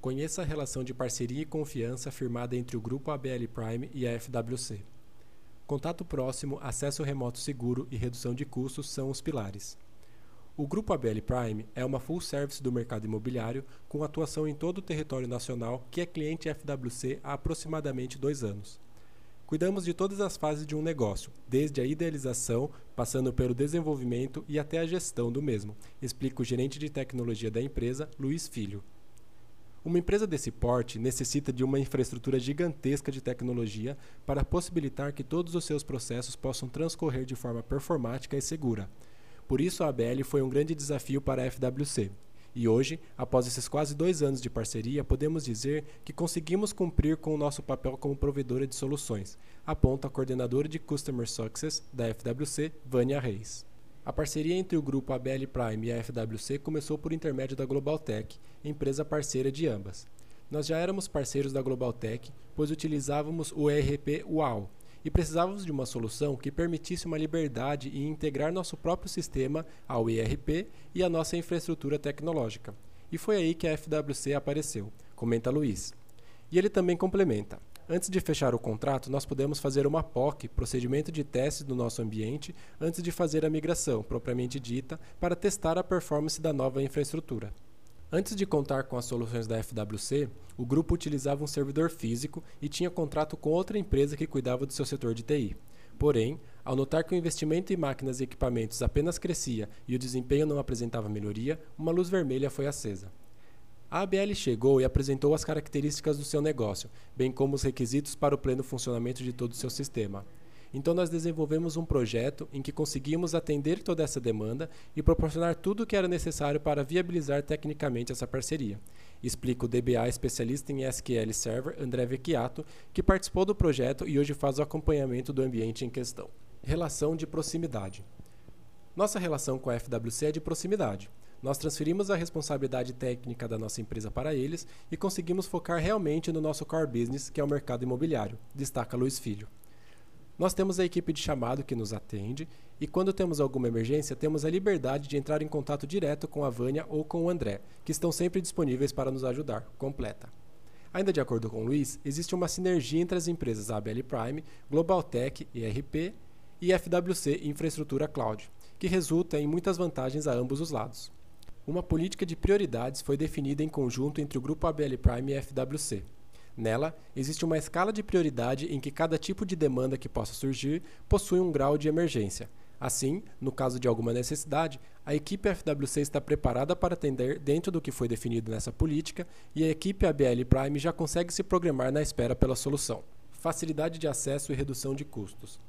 Conheça a relação de parceria e confiança firmada entre o Grupo ABL Prime e a FWC. Contato próximo, acesso remoto seguro e redução de custos são os pilares. O Grupo ABL Prime é uma full service do mercado imobiliário com atuação em todo o território nacional que é cliente FWC há aproximadamente dois anos. Cuidamos de todas as fases de um negócio, desde a idealização, passando pelo desenvolvimento e até a gestão do mesmo, explica o gerente de tecnologia da empresa, Luiz Filho. Uma empresa desse porte necessita de uma infraestrutura gigantesca de tecnologia para possibilitar que todos os seus processos possam transcorrer de forma performática e segura. Por isso, a ABL foi um grande desafio para a FWC. E hoje, após esses quase dois anos de parceria, podemos dizer que conseguimos cumprir com o nosso papel como provedora de soluções, aponta a coordenadora de Customer Success da FWC, Vânia Reis. A parceria entre o grupo ABL Prime e a FWC começou por intermédio da Globaltech, empresa parceira de ambas. Nós já éramos parceiros da Globaltech, pois utilizávamos o ERP UAU e precisávamos de uma solução que permitisse uma liberdade em integrar nosso próprio sistema ao ERP e à nossa infraestrutura tecnológica. E foi aí que a FWC apareceu, comenta Luiz. E ele também complementa: Antes de fechar o contrato, nós podemos fazer uma POC, procedimento de teste do nosso ambiente, antes de fazer a migração, propriamente dita, para testar a performance da nova infraestrutura. Antes de contar com as soluções da FWC, o grupo utilizava um servidor físico e tinha contrato com outra empresa que cuidava do seu setor de TI. Porém, ao notar que o investimento em máquinas e equipamentos apenas crescia e o desempenho não apresentava melhoria, uma luz vermelha foi acesa. A ABL chegou e apresentou as características do seu negócio, bem como os requisitos para o pleno funcionamento de todo o seu sistema. Então nós desenvolvemos um projeto em que conseguimos atender toda essa demanda e proporcionar tudo o que era necessário para viabilizar tecnicamente essa parceria. Explica o DBA especialista em SQL Server, André Vecchiato, que participou do projeto e hoje faz o acompanhamento do ambiente em questão. Relação de proximidade. Nossa relação com a FWC é de proximidade. Nós transferimos a responsabilidade técnica da nossa empresa para eles e conseguimos focar realmente no nosso core business, que é o mercado imobiliário, destaca Luiz Filho. Nós temos a equipe de chamado que nos atende e quando temos alguma emergência, temos a liberdade de entrar em contato direto com a Vânia ou com o André, que estão sempre disponíveis para nos ajudar. Completa. Ainda de acordo com o Luiz, existe uma sinergia entre as empresas ABL Prime, Global Tech, ERP e FWC Infraestrutura Cloud, que resulta em muitas vantagens a ambos os lados. Uma política de prioridades foi definida em conjunto entre o Grupo ABL Prime e FWC. Nela, existe uma escala de prioridade em que cada tipo de demanda que possa surgir possui um grau de emergência. Assim, no caso de alguma necessidade, a equipe FWC está preparada para atender dentro do que foi definido nessa política e a equipe ABL Prime já consegue se programar na espera pela solução. Facilidade de acesso e redução de custos.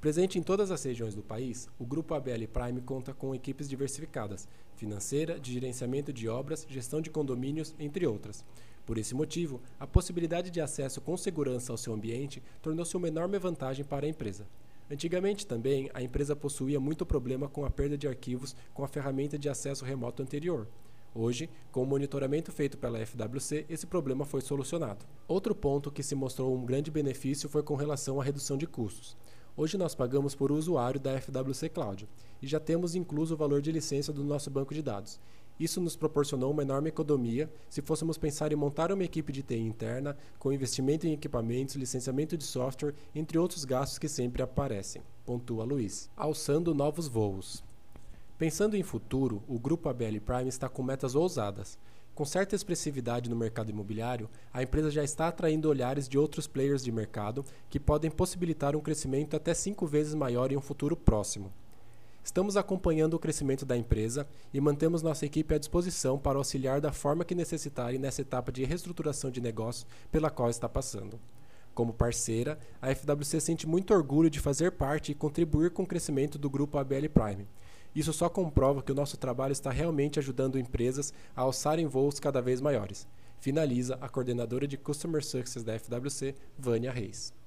Presente em todas as regiões do país, o Grupo ABL Prime conta com equipes diversificadas, financeira, de gerenciamento de obras, gestão de condomínios, entre outras. Por esse motivo, a possibilidade de acesso com segurança ao seu ambiente tornou-se uma enorme vantagem para a empresa. Antigamente também, a empresa possuía muito problema com a perda de arquivos com a ferramenta de acesso remoto anterior. Hoje, com o monitoramento feito pela FWC, esse problema foi solucionado. Outro ponto que se mostrou um grande benefício foi com relação à redução de custos. Hoje nós pagamos por usuário da FWC Cloud e já temos incluso o valor de licença do nosso banco de dados. Isso nos proporcionou uma enorme economia se fôssemos pensar em montar uma equipe de TI interna, com investimento em equipamentos, licenciamento de software, entre outros gastos que sempre aparecem, pontua Luiz. Alçando novos voos. Pensando em futuro, o grupo ABL Prime está com metas ousadas. Com certa expressividade no mercado imobiliário, a empresa já está atraindo olhares de outros players de mercado que podem possibilitar um crescimento até cinco vezes maior em um futuro próximo. Estamos acompanhando o crescimento da empresa e mantemos nossa equipe à disposição para auxiliar da forma que necessitarem nessa etapa de reestruturação de negócio pela qual está passando. Como parceira, a FWC sente muito orgulho de fazer parte e contribuir com o crescimento do grupo ABL Prime isso só comprova que o nosso trabalho está realmente ajudando empresas a alçarem voos cada vez maiores. Finaliza a coordenadora de Customer Success da FWC, Vânia Reis.